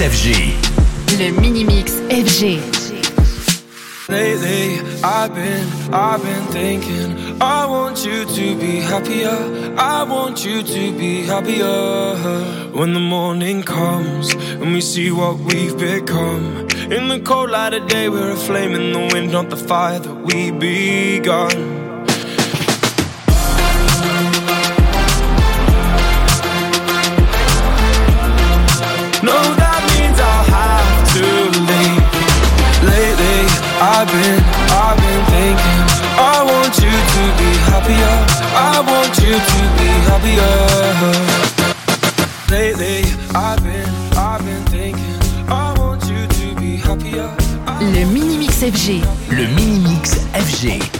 FG. Le Mini-Mix FG. Lately, I've been, I've been thinking. I want you to be happier. I want you to be happier. When the morning comes and we see what we've become. In the cold light of day, we're a flame in the wind, not the fire that we begun. I want you to be happier. Lately, I've been, I've been thinking. I want you to be happier. I Le Mini-Mix FG. Le Mini-Mix FG.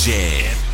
FG.